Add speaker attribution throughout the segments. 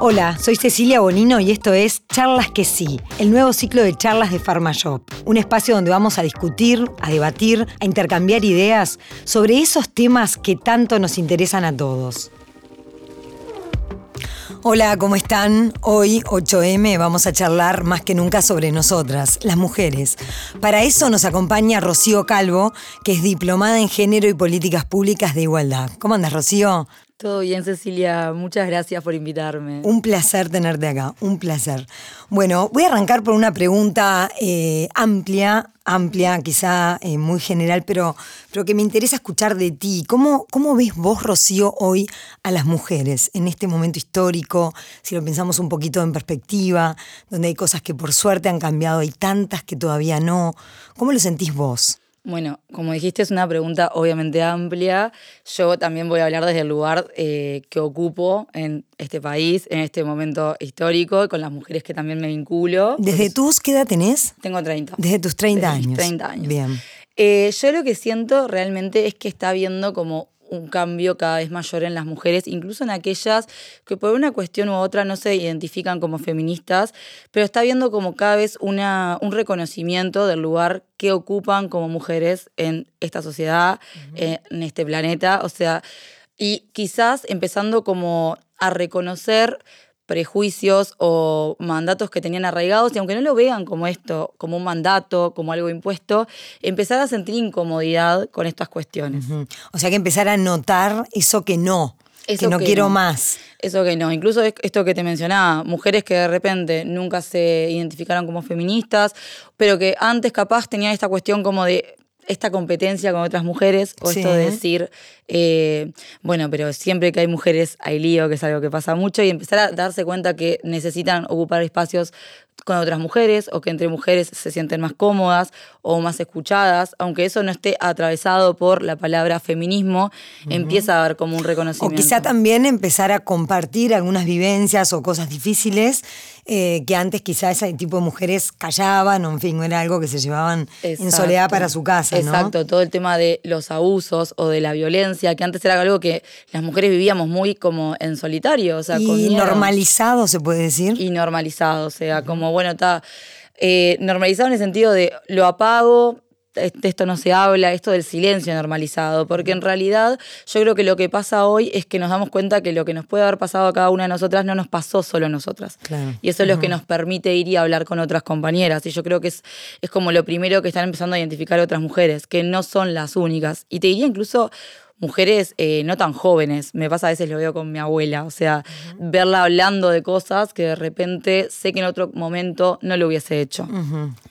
Speaker 1: Hola, soy Cecilia Bonino y esto es Charlas que sí, el nuevo ciclo de charlas de PharmaShop, un espacio donde vamos a discutir, a debatir, a intercambiar ideas sobre esos temas que tanto nos interesan a todos. Hola, ¿cómo están? Hoy, 8M, vamos a charlar más que nunca sobre nosotras, las mujeres. Para eso nos acompaña Rocío Calvo, que es diplomada en Género y Políticas Públicas de Igualdad. ¿Cómo andas, Rocío?
Speaker 2: Todo bien, Cecilia. Muchas gracias por invitarme.
Speaker 1: Un placer tenerte acá, un placer. Bueno, voy a arrancar por una pregunta eh, amplia, amplia, quizá eh, muy general, pero, pero que me interesa escuchar de ti. ¿Cómo, ¿Cómo ves vos, Rocío, hoy a las mujeres en este momento histórico? Si lo pensamos un poquito en perspectiva, donde hay cosas que por suerte han cambiado, hay tantas que todavía no. ¿Cómo lo sentís vos?
Speaker 2: Bueno, como dijiste, es una pregunta obviamente amplia. Yo también voy a hablar desde el lugar eh, que ocupo en este país, en este momento histórico, con las mujeres que también me vinculo.
Speaker 1: ¿Desde tus qué edad tenés?
Speaker 2: Tengo 30.
Speaker 1: Desde tus 30 años.
Speaker 2: 30 años.
Speaker 1: Bien.
Speaker 2: Eh, yo lo que siento realmente es que está habiendo como un cambio cada vez mayor en las mujeres, incluso en aquellas que por una cuestión u otra no se identifican como feministas, pero está viendo como cada vez una, un reconocimiento del lugar que ocupan como mujeres en esta sociedad, en este planeta, o sea, y quizás empezando como a reconocer prejuicios o mandatos que tenían arraigados y aunque no lo vean como esto, como un mandato, como algo impuesto, empezar a sentir incomodidad con estas cuestiones.
Speaker 1: O sea que empezar a notar eso que no, que no quiero más.
Speaker 2: Eso que no. Incluso esto que te mencionaba, mujeres que de repente nunca se identificaron como feministas, pero que antes capaz tenían esta cuestión como de esta competencia con otras mujeres, o esto de decir, eh, bueno, pero siempre que hay mujeres hay lío, que es algo que pasa mucho, y empezar a darse cuenta que necesitan ocupar espacios con otras mujeres o que entre mujeres se sienten más cómodas o más escuchadas, aunque eso no esté atravesado por la palabra feminismo, empieza a haber como un reconocimiento.
Speaker 1: O quizá también empezar a compartir algunas vivencias o cosas difíciles eh, que antes quizá ese tipo de mujeres callaban, o en fin, era algo que se llevaban en soledad para su casa.
Speaker 2: Exacto, todo el tema de los abusos o de la violencia, que antes era algo que las mujeres vivíamos muy como en solitario. O sea,
Speaker 1: y normalizado, se puede decir.
Speaker 2: Y normalizado, o sea, como bueno, está eh, normalizado en el sentido de lo apago, esto no se habla, esto del silencio normalizado, porque en realidad yo creo que lo que pasa hoy es que nos damos cuenta que lo que nos puede haber pasado a cada una de nosotras no nos pasó solo a nosotras. Y eso es lo que nos permite ir y hablar con otras compañeras. Y yo creo que es, es como lo primero que están empezando a identificar otras mujeres, que no son las únicas. Y te diría incluso mujeres eh, no tan jóvenes. Me pasa a veces lo veo con mi abuela, o sea, verla hablando de cosas que de repente sé que en otro momento no lo hubiese hecho.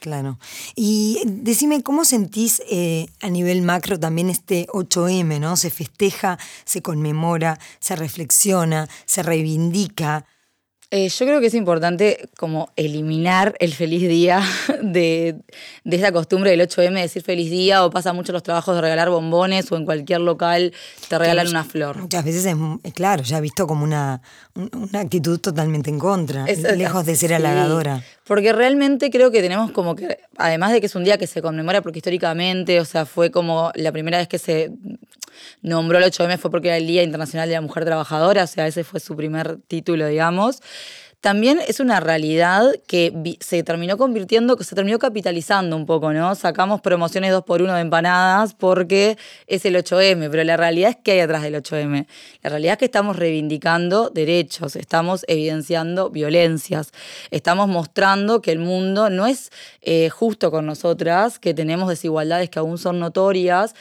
Speaker 1: claro. Y decime, ¿cómo sentís eh, a nivel macro también este 8M, ¿no? Se festeja, se conmemora, se reflexiona, se reivindica.
Speaker 2: Eh, yo creo que es importante como eliminar el feliz día de, de esa costumbre del 8M de decir feliz día o pasa mucho los trabajos de regalar bombones o en cualquier local te regalan una flor.
Speaker 1: Muchas veces es, claro, ya visto como una, una actitud totalmente en contra, lejos de ser halagadora.
Speaker 2: Porque realmente creo que tenemos como que, además de que es un día que se conmemora porque históricamente, o sea, fue como la primera vez que se nombró el 8M fue porque era el Día Internacional de la Mujer Trabajadora, o sea, ese fue su primer título, digamos. También es una realidad que se terminó convirtiendo, que se terminó capitalizando un poco, ¿no? Sacamos promociones 2 por 1 de empanadas porque es el 8M, pero la realidad es que hay atrás del 8M. La realidad es que estamos reivindicando derechos, estamos evidenciando violencias, estamos mostrando que el mundo no es eh, justo con nosotras, que tenemos desigualdades que aún son notorias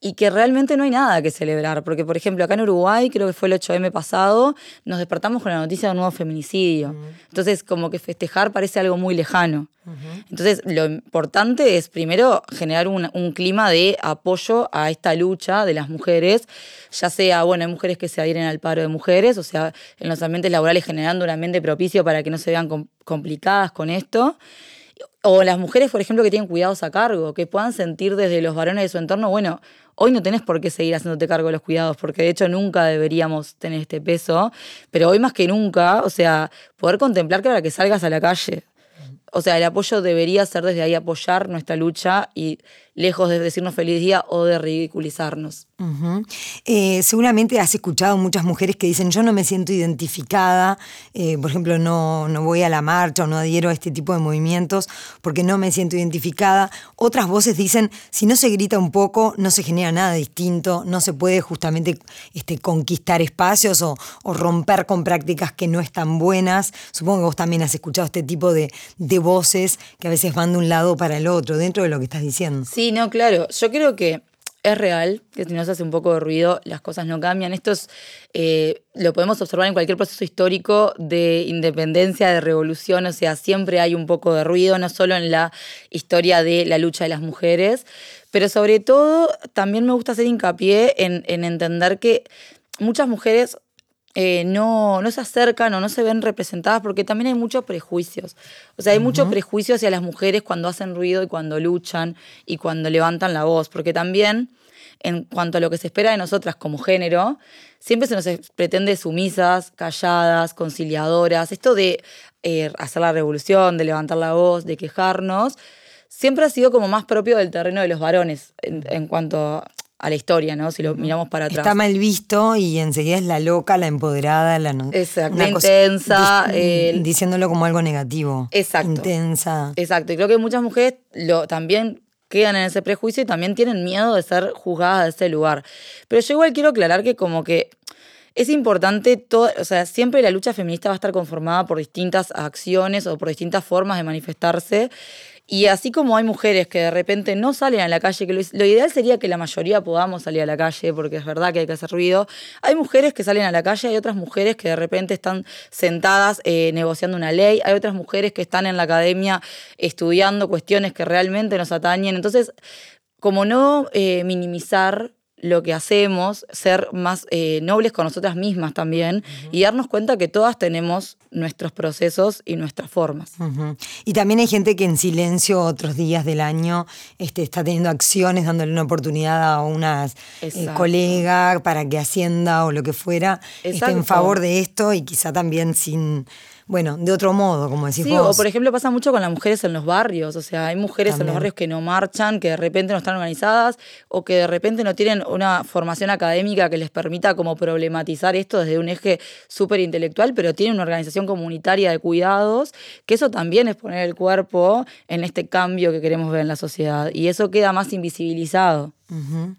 Speaker 2: y que realmente no hay nada que celebrar. Porque, por ejemplo, acá en Uruguay, creo que fue el 8M pasado, nos despertamos con la noticia de un nuevo feminicidio. Entonces, como que festejar parece algo muy lejano. Entonces, lo importante es primero generar un, un, clima de apoyo a esta lucha de las mujeres, ya sea, bueno, hay mujeres que se adhieren al paro de mujeres, o sea, en los ambientes laborales generando un ambiente propicio para que no se vean complicadas con esto. O las mujeres, por ejemplo, que tienen cuidados a cargo, que puedan sentir desde los varones de su entorno, bueno, hoy no tenés por qué seguir haciéndote cargo de los cuidados, porque de hecho nunca deberíamos tener este peso, pero hoy más que nunca, o sea, poder contemplar que ahora que salgas a la calle. O sea, el apoyo debería ser desde ahí apoyar nuestra lucha y lejos de decirnos feliz día o de ridiculizarnos.
Speaker 1: Eh, seguramente has escuchado muchas mujeres que dicen yo no me siento identificada, eh, por ejemplo no, no voy a la marcha o no adhiero a este tipo de movimientos porque no me siento identificada. Otras voces dicen si no se grita un poco no se genera nada distinto, no se puede justamente este, conquistar espacios o, romper con prácticas que no están buenas. Supongo que vos también has escuchado este tipo de, de voces que a veces van de un lado para el otro dentro de lo que estás diciendo.
Speaker 2: Sí, no, claro. Yo creo que es real, que si no se hace un poco de ruido, las cosas no cambian. Esto es, eh, lo podemos observar en cualquier proceso histórico de independencia, de revolución, o sea, siempre hay un poco de ruido, no solo en la historia de la lucha de las mujeres, pero sobre todo también me gusta hacer hincapié en, entender que muchas mujeres eh, no, no, se acercan o no se ven representadas porque también hay muchos prejuicios. O sea, hay muchos prejuicios hacia las mujeres cuando hacen ruido y cuando luchan y cuando levantan la voz, porque también en cuanto a lo que se espera de nosotras como género, siempre se nos pretende sumisas, calladas, conciliadoras. Esto de eh, hacer la revolución, de levantar la voz, de quejarnos, siempre ha sido como más propio del terreno de los varones en, cuanto a la historia, ¿no? Si lo miramos para atrás.
Speaker 1: Está mal visto y enseguida es la loca, la empoderada, la,
Speaker 2: Exacto, la intensa.
Speaker 1: diciéndolo como algo negativo.
Speaker 2: Exacto.
Speaker 1: Intensa.
Speaker 2: Exacto. Y creo que muchas mujeres lo, también quedan en ese prejuicio y también tienen miedo de ser juzgadas de ese lugar. Pero yo igual quiero aclarar que como que es importante, todo, o sea, siempre la lucha feminista va a estar conformada por distintas acciones o por distintas formas de manifestarse. Y así como hay mujeres que de repente no salen a la calle, que lo, ideal sería que la mayoría podamos salir a la calle, porque es verdad que hay que hacer ruido, hay mujeres que salen a la calle, hay otras mujeres que de repente están sentadas eh, negociando una ley, hay otras mujeres que están en la academia estudiando cuestiones que realmente nos atañen. Entonces, como no eh, minimizar lo que hacemos, ser más eh, nobles con nosotras mismas también y darnos cuenta que todas tenemos nuestros procesos y nuestras formas.
Speaker 1: Y también hay gente que en silencio otros días del año este, está teniendo acciones, dándole una oportunidad a una eh, colega para que ascienda o lo que fuera, esté en favor de esto y quizá también sin bueno, de otro modo, como decís
Speaker 2: sí, o por ejemplo pasa mucho con las mujeres en los barrios, o sea, hay mujeres en los barrios que no marchan, que de repente no están organizadas o que de repente no tienen una formación académica que les permita como problematizar esto desde un eje súper intelectual, pero tienen una organización comunitaria de cuidados, que eso también es poner el cuerpo en este cambio que queremos ver en la sociedad y eso queda más invisibilizado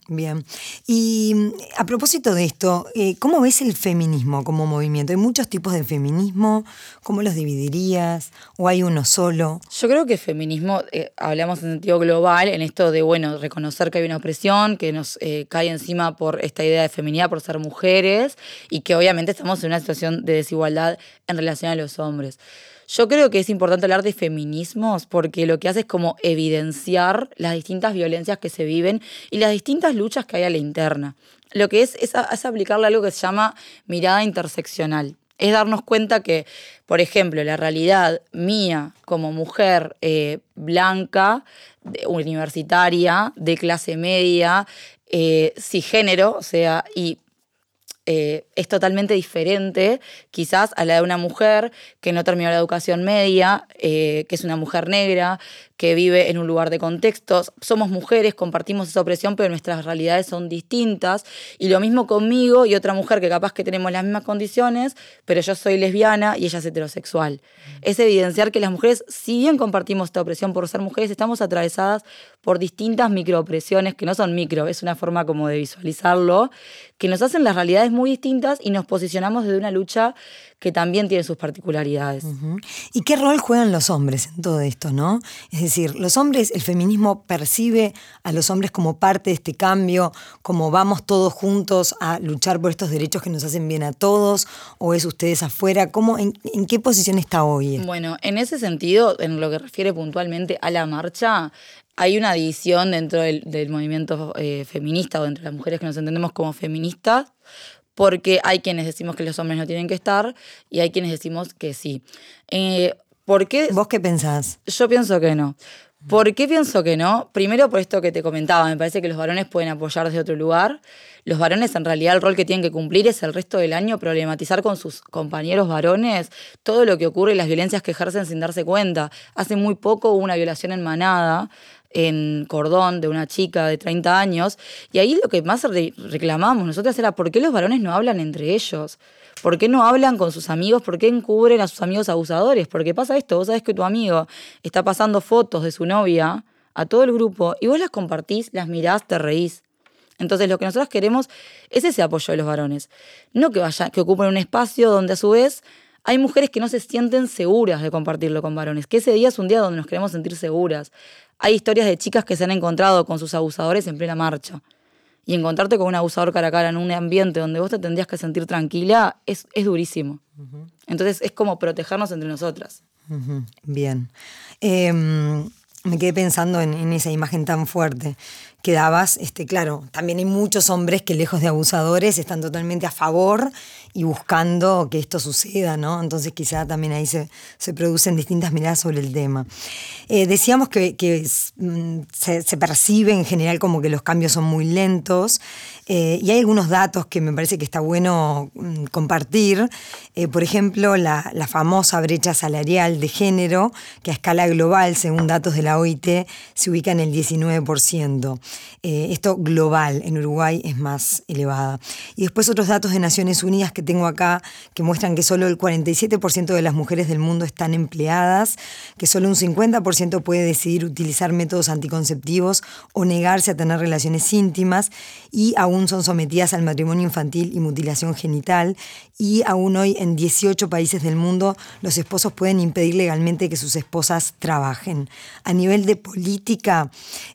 Speaker 1: bien. Y mm, a propósito de esto, eh, ¿cómo ves el feminismo como movimiento? Hay muchos tipos de feminismo, ¿cómo los dividirías? ¿O hay uno solo?
Speaker 2: Yo creo que feminismo, eh, hablamos en sentido global, en esto de, bueno, reconocer que hay una opresión, que nos eh, cae encima por esta idea de feminidad, por ser mujeres, y que obviamente estamos en una situación de desigualdad en relación a los hombres. Yo creo que es importante hablar de feminismos porque lo que hace es como evidenciar las distintas violencias que se viven y las distintas luchas que hay a la interna. Lo que es es, aplicarle algo que se llama mirada interseccional. Es darnos cuenta que, por ejemplo, la realidad mía como mujer eh, blanca, universitaria, de clase media, eh, cisgénero, o sea, y eh, es totalmente diferente quizás a la de una mujer que no terminó la educación media, eh, que es una mujer negra, que vive en un lugar de contextos. Somos mujeres, compartimos esa opresión, pero nuestras realidades son distintas. Y lo mismo conmigo y otra mujer que capaz que tenemos las mismas condiciones, pero yo soy lesbiana y ella es heterosexual. Es evidenciar que las mujeres, si bien compartimos esta opresión por ser mujeres, estamos atravesadas por distintas microopresiones, que no son micro, es una forma como de visualizarlo, que nos hacen las realidades muy distintas y nos posicionamos desde una lucha que también tiene sus particularidades.
Speaker 1: ¿Y qué rol juegan los hombres en todo esto, no? Es decir, los hombres, el feminismo percibe a los hombres como parte de este cambio, como vamos todos juntos a luchar por estos derechos que nos hacen bien a todos, o es ustedes afuera, ¿cómo, en, qué posición está hoy?
Speaker 2: Bueno, en ese sentido, en lo que refiere puntualmente a la marcha, hay una división dentro del, movimiento eh, feminista o entre las mujeres que nos entendemos como feministas, porque hay quienes decimos que los hombres no tienen que estar y hay quienes decimos que sí. Eh, ¿por qué?
Speaker 1: ¿Vos qué pensás?
Speaker 2: Yo pienso que no. ¿Por qué pienso que no? Primero por esto que te comentaba, me parece que los varones pueden apoyar desde otro lugar. Los varones en realidad el rol que tienen que cumplir es el resto del año problematizar con sus compañeros varones todo lo que ocurre y las violencias que ejercen sin darse cuenta. Hace muy poco hubo una violación en Manada en Cordón de una chica de 30 años, y ahí lo que más reclamamos nosotras era por qué los varones no hablan entre ellos. ¿Por qué no hablan con sus amigos? ¿Por qué encubren a sus amigos abusadores? Porque pasa esto, vos sabés que tu amigo está pasando fotos de su novia a todo el grupo y vos las compartís, las mirás, te reís. Entonces lo que nosotros queremos es ese apoyo de los varones. No que, vayan, que ocupen un espacio donde a su vez hay mujeres que no se sienten seguras de compartirlo con varones, que ese día es un día donde nos queremos sentir seguras. Hay historias de chicas que se han encontrado con sus abusadores en plena marcha. Y encontrarte con un abusador cara a cara en un ambiente donde vos te tendrías que sentir tranquila es, es durísimo. Entonces es como protegernos entre nosotras.
Speaker 1: Bien. Em, me quedé pensando en, esa imagen tan fuerte que dabas. Este, claro, también hay muchos hombres que lejos de abusadores están totalmente a favor y buscando que esto suceda, ¿no? Entonces quizá también ahí se, producen distintas miradas sobre el tema. Eh, decíamos que, mm, se, percibe en general como que los cambios son muy lentos eh, y hay algunos datos que me parece que está bueno mm, compartir. Eh, por ejemplo, la, la, famosa brecha salarial de género, que a escala global, según datos de la OIT, se ubica en el 19%. Esto global, en Uruguay es más elevada. Y después otros datos de Naciones Unidas que tengo acá que muestran que solo el 47% de las mujeres del mundo están empleadas, que solo un 50% puede decidir utilizar métodos anticonceptivos o negarse a tener relaciones íntimas y aún son sometidas al matrimonio infantil y mutilación genital y aún hoy en 18 países del mundo los esposos pueden impedir legalmente que sus esposas trabajen. A nivel de política,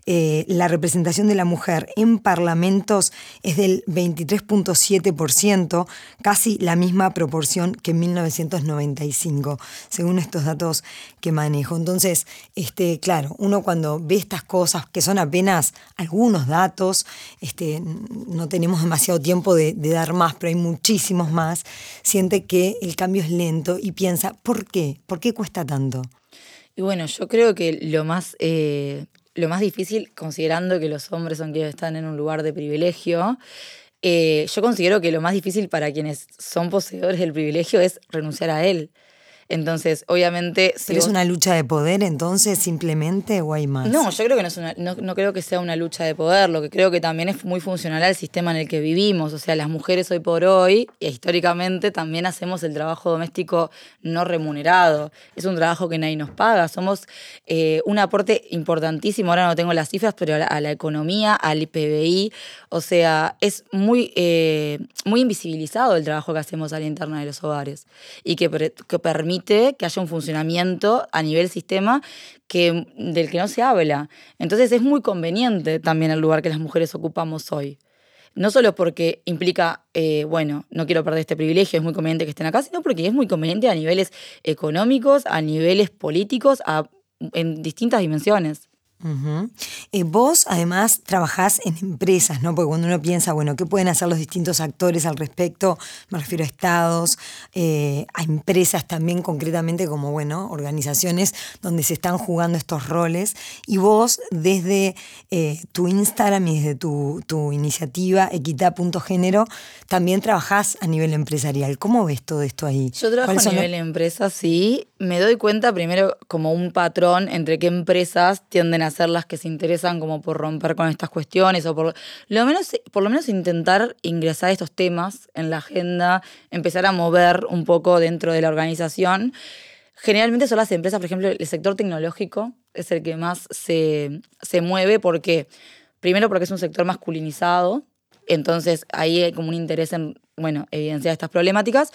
Speaker 1: eh, la representación de la mujer en parlamentos es del 23.7%, casi la misma proporción que en 1995, según estos datos que manejo. Entonces, este, claro, uno cuando ve estas cosas, que son apenas algunos datos, este, no tenemos demasiado tiempo de, dar más, pero hay muchísimos más, siente que el cambio es lento y piensa, ¿por qué? ¿Por qué cuesta tanto?
Speaker 2: Y bueno, yo creo que lo más, eh, lo más difícil, considerando que los hombres son quienes están en un lugar de privilegio, eh, yo considero que lo más difícil para quienes son poseedores del privilegio es renunciar a él. Entonces, obviamente.
Speaker 1: Si ¿Pero es una lucha de poder entonces simplemente o hay más?
Speaker 2: No, yo creo que no, es una, no, creo que sea una lucha de poder. Lo que creo que también es muy funcional al sistema en el que vivimos. O sea, las mujeres hoy por hoy, y históricamente, también hacemos el trabajo doméstico no remunerado. Es un trabajo que nadie nos paga. Somos eh, un aporte importantísimo. Ahora no tengo las cifras, pero a la, economía, al PBI. O sea, es muy, eh, muy invisibilizado el trabajo que hacemos al interno de los hogares y que, que permite que haya un funcionamiento a nivel sistema que, del que no se habla. Entonces es muy conveniente también el lugar que las mujeres ocupamos hoy. No solo porque implica, eh, bueno, no quiero perder este privilegio, es muy conveniente que estén acá, sino porque es muy conveniente a niveles económicos, a niveles políticos, en distintas dimensiones.
Speaker 1: Eh, vos además trabajás en empresas, ¿no? Porque cuando uno piensa, bueno, ¿qué pueden hacer los distintos actores al respecto? Me refiero a estados, eh, a empresas también concretamente como, bueno, organizaciones donde se están jugando estos roles. Y vos desde eh, tu Instagram y desde tu, tu iniciativa Equita.género también trabajás a nivel empresarial. ¿Cómo ves todo esto ahí?
Speaker 2: Yo trabajo a nivel empresa, sí. Me doy cuenta primero como un patrón entre qué empresas tienden a ser las que se interesan como por romper con estas cuestiones o por lo menos, por lo menos intentar ingresar estos temas en la agenda, empezar a mover un poco dentro de la organización. Generalmente son las empresas, por ejemplo, el sector tecnológico es el que más se, se mueve porque, primero porque es un sector masculinizado, entonces ahí hay como un interés en, bueno, evidenciar estas problemáticas,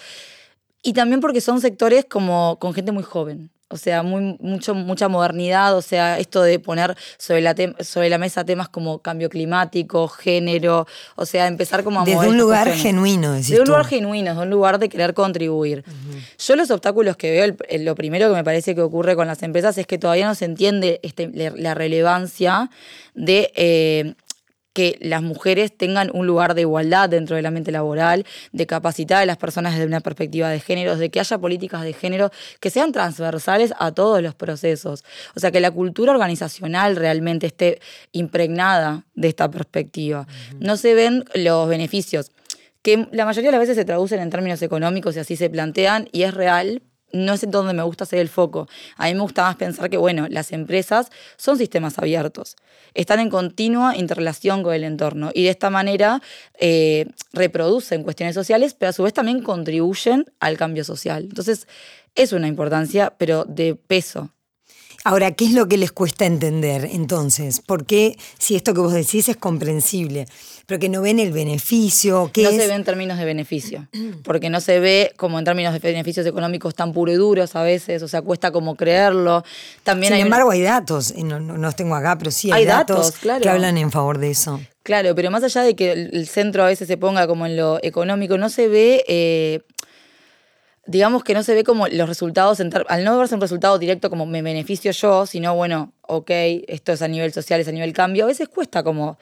Speaker 2: y también porque son sectores como con gente muy joven. O sea, muy, mucho, mucha modernidad, o sea, esto de poner sobre la, sobre la mesa temas como cambio climático, género, o sea, empezar como a
Speaker 1: Desde un lugar genuino, decís
Speaker 2: Desde un lugar genuino, desde un lugar de querer contribuir. Yo los obstáculos que veo, lo primero que me parece que ocurre con las empresas es que todavía no se entiende este, la relevancia de eh, que las mujeres tengan un lugar de igualdad dentro del ambiente laboral, de capacitar a las personas desde una perspectiva de género, de que haya políticas de género que sean transversales a todos los procesos. O sea, que la cultura organizacional realmente esté impregnada de esta perspectiva. No se ven los beneficios que la mayoría de las veces se traducen en términos económicos y así se plantean, y es real, no es donde me gusta hacer el foco. A mí me gusta más pensar que, bueno, las empresas son sistemas abiertos, están en continua interrelación con el entorno y de esta manera eh, reproducen cuestiones sociales, pero a su vez también contribuyen al cambio social. Entonces, es una importancia, pero de peso.
Speaker 1: Ahora, ¿qué es lo que les cuesta entender entonces? ¿Por qué, si esto que vos decís es comprensible, pero que no ven el beneficio? ¿qué
Speaker 2: no
Speaker 1: es?
Speaker 2: se ve en términos de beneficio, porque no se ve como en términos de beneficios económicos tan puro y duros a veces, o sea, cuesta como creerlo. También
Speaker 1: Sin
Speaker 2: hay una-
Speaker 1: embargo, hay datos, y no, no- los tengo acá, pero sí hay,
Speaker 2: Hay datos,
Speaker 1: datos,
Speaker 2: claro.
Speaker 1: que hablan en favor de eso.
Speaker 2: Claro, pero más allá de que el el centro a veces se ponga como en lo económico, no se ve, eh, digamos que no se ve como los resultados, en al no verse un resultado directo como me beneficio yo, sino bueno, ok, esto es a nivel social, es a nivel cambio, a veces cuesta como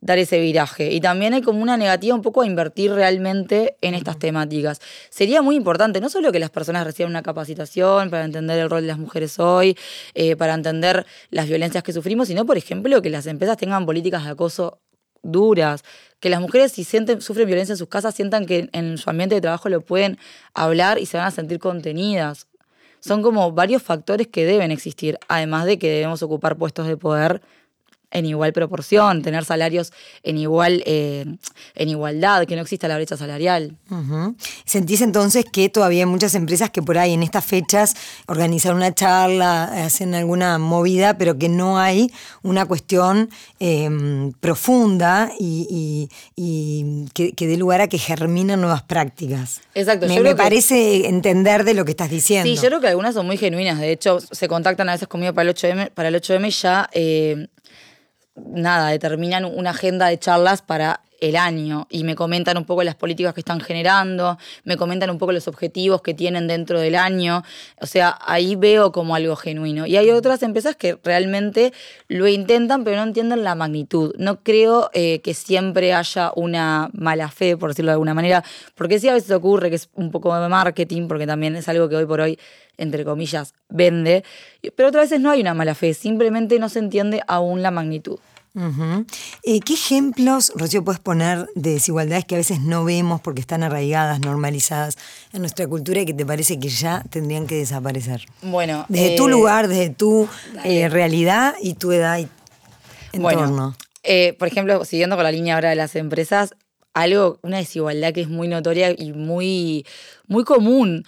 Speaker 2: dar ese viraje. Y también hay como una negativa un poco a invertir realmente en estas temáticas. Sería muy importante, no solo que las personas reciban una capacitación para entender el rol de las mujeres hoy, eh, para entender las violencias que sufrimos, sino, por ejemplo, que las empresas tengan políticas de acoso duras, que las mujeres si sienten, sufren violencia en sus casas sientan que en su ambiente de trabajo lo pueden hablar y se van a sentir contenidas. Son como varios factores que deben existir, además de que debemos ocupar puestos de poder en igual proporción, tener salarios en igual eh, en igualdad, que no exista la brecha salarial.
Speaker 1: ¿Sentís entonces que todavía hay muchas empresas que por ahí en estas fechas organizan una charla, hacen alguna movida, pero que no hay una cuestión eh, profunda y, y- y que, que dé lugar a que germinen nuevas prácticas?
Speaker 2: Exacto,
Speaker 1: Me,
Speaker 2: yo
Speaker 1: me
Speaker 2: que-
Speaker 1: parece entender de lo que estás diciendo.
Speaker 2: Sí, yo creo que algunas son muy genuinas. De hecho, se contactan a veces conmigo para el 8M, para el 8M y ya, eh, nada, determinan una agenda de charlas para el año y me comentan un poco las políticas que están generando, me comentan un poco los objetivos que tienen dentro del año. O sea, ahí veo como algo genuino. Y hay otras empresas que realmente lo intentan, pero no entienden la magnitud. No creo eh, que siempre haya una mala fe, por decirlo de alguna manera, porque sí a veces ocurre que es un poco de marketing, porque también es algo que hoy por hoy, entre comillas, vende, pero otras veces no hay una mala fe, simplemente no se entiende aún la magnitud.
Speaker 1: Eh, ¿Qué ejemplos, Rocío, puedes poner de desigualdades que a veces no vemos porque están arraigadas, normalizadas en nuestra cultura y que te parece que ya tendrían que desaparecer?
Speaker 2: Bueno,
Speaker 1: Desde
Speaker 2: eh,
Speaker 1: tu lugar, desde tu eh, realidad y tu edad y entorno.
Speaker 2: Bueno, eh, por ejemplo, siguiendo con la línea ahora de las empresas, algo, una desigualdad que es muy notoria y muy, muy común.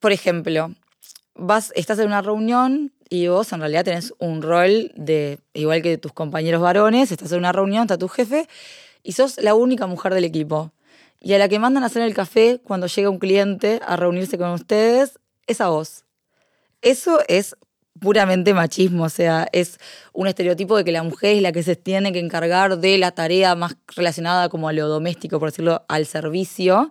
Speaker 2: Por ejemplo, vas, estás en una reunión y vos en realidad tenés un rol de, igual que tus compañeros varones, estás en una reunión, está tu jefe, y sos la única mujer del equipo. Y a la que mandan a hacer el café cuando llega un cliente a reunirse con ustedes, es a vos. Eso es puramente machismo, o sea, es un estereotipo de que la mujer es la que se tiene que encargar de la tarea más relacionada como a lo doméstico, por decirlo, al servicio,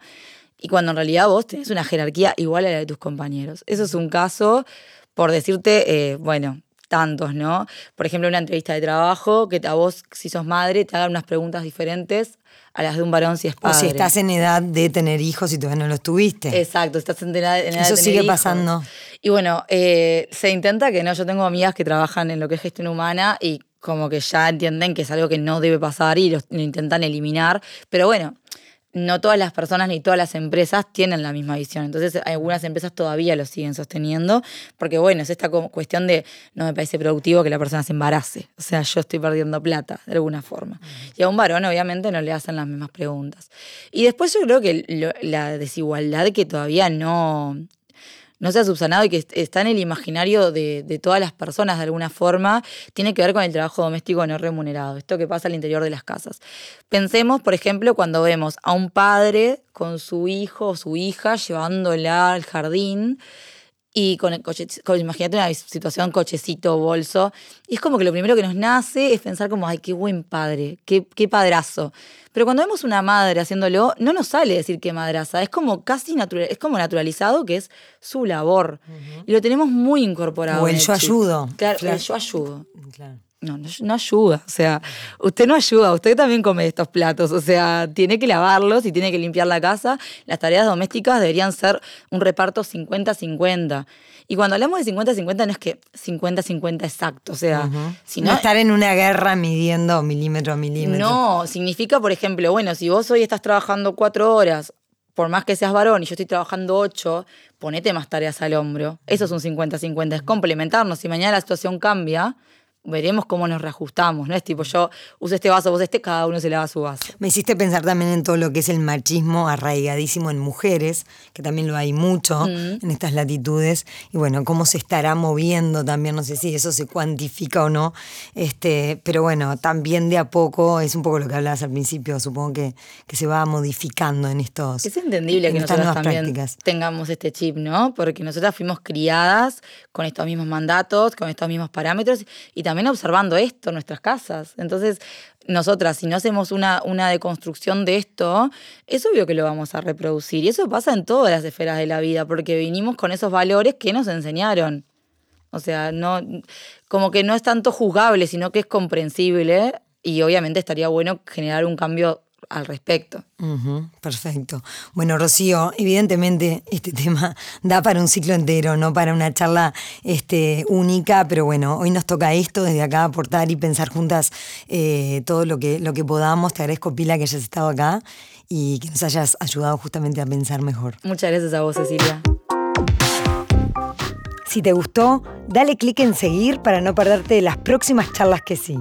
Speaker 2: y cuando en realidad vos tenés una jerarquía igual a la de tus compañeros. Eso es un caso, por decirte, eh, bueno, tantos, ¿no? Por ejemplo, una entrevista de trabajo, que a vos, si sos madre, te hagan unas preguntas diferentes a las de un varón si es
Speaker 1: O
Speaker 2: padre.
Speaker 1: si estás en edad de tener hijos y todavía no los tuviste.
Speaker 2: Exacto, estás en edad, en edad de
Speaker 1: Eso
Speaker 2: tener
Speaker 1: sigue
Speaker 2: hijos.
Speaker 1: pasando.
Speaker 2: Y bueno, eh, se intenta que no, yo tengo amigas que trabajan en lo que es gestión humana y como que ya entienden que es algo que no debe pasar y lo, lo intentan eliminar, pero bueno, no todas las personas ni todas las empresas tienen la misma visión. Entonces, algunas empresas todavía lo siguen sosteniendo, porque bueno, es esta cuestión de no me parece productivo que la persona se embarace. O sea, yo estoy perdiendo plata de alguna forma. Y a un varón, obviamente, no le hacen las mismas preguntas. Y después yo creo que lo- la desigualdad que todavía no, no se ha subsanado y que est- está en el imaginario de, de todas las personas de alguna forma, tiene que ver con el trabajo doméstico no remunerado, esto que pasa al interior de las casas. Pensemos, por ejemplo, cuando vemos a un padre con su hijo o su hija llevándola al jardín y con el coche, con- imagínate una situación cochecito, bolso, y es como que lo primero que nos nace es pensar como, ay, qué buen padre, qué, qué padrazo. Pero cuando vemos una madre haciéndolo, no nos sale decir qué madraza, es como casi natural, es como naturalizado que es su labor. Y lo tenemos muy incorporado.
Speaker 1: O el yo
Speaker 2: chip.
Speaker 1: ayudo.
Speaker 2: Claro,
Speaker 1: Claro.
Speaker 2: el yo ayudo.
Speaker 1: Claro.
Speaker 2: No, no, no ayuda. O sea, usted no ayuda, usted también come estos platos. O sea, tiene que lavarlos y tiene que limpiar la casa. Las tareas domésticas deberían ser un reparto 50-50. Y cuando hablamos de 50-50 no es que 50-50 exacto. O sea, sino
Speaker 1: no estar en una guerra midiendo milímetro a milímetro.
Speaker 2: no, significa, por ejemplo, bueno, si vos hoy estás trabajando cuatro horas por más que seas varón y yo estoy trabajando ocho, ponete más tareas al hombro. Eso es un 50-50, es complementarnos. Si mañana la situación cambia, veremos cómo nos reajustamos, ¿no? Es tipo, yo uso este vaso, vos este, cada uno se lava su vaso.
Speaker 1: Me hiciste pensar también en todo lo que es el machismo arraigadísimo en mujeres, que también lo hay mucho en estas latitudes, y bueno, cómo se estará moviendo también, no sé si eso se cuantifica o no, este, pero bueno, también de a poco, es un poco lo que hablabas al principio, supongo que, que se va modificando en estos...
Speaker 2: Es entendible
Speaker 1: en
Speaker 2: que
Speaker 1: estas
Speaker 2: nosotros también
Speaker 1: prácticas.
Speaker 2: tengamos este chip, ¿no? Porque nosotras fuimos criadas con estos mismos mandatos, con estos mismos parámetros y también observando esto en nuestras casas. Entonces, nosotras, si no hacemos una, una deconstrucción de esto, es obvio que lo vamos a reproducir. Y eso pasa en todas las esferas de la vida, porque vinimos con esos valores que nos enseñaron. O sea, no, como que no es tanto juzgable, sino que es comprensible y obviamente estaría bueno generar un cambio al respecto.
Speaker 1: Perfecto. Bueno, Rocío, evidentemente este tema da para un ciclo entero, no para una charla este, única, pero bueno, hoy nos toca esto, desde acá aportar y pensar juntas eh, todo lo que, lo que podamos. Te agradezco, Pila, que hayas estado acá y que nos hayas ayudado justamente a pensar mejor.
Speaker 2: Muchas gracias a vos, Cecilia.
Speaker 1: Si te gustó, dale clic en seguir para no perderte las próximas charlas que sí.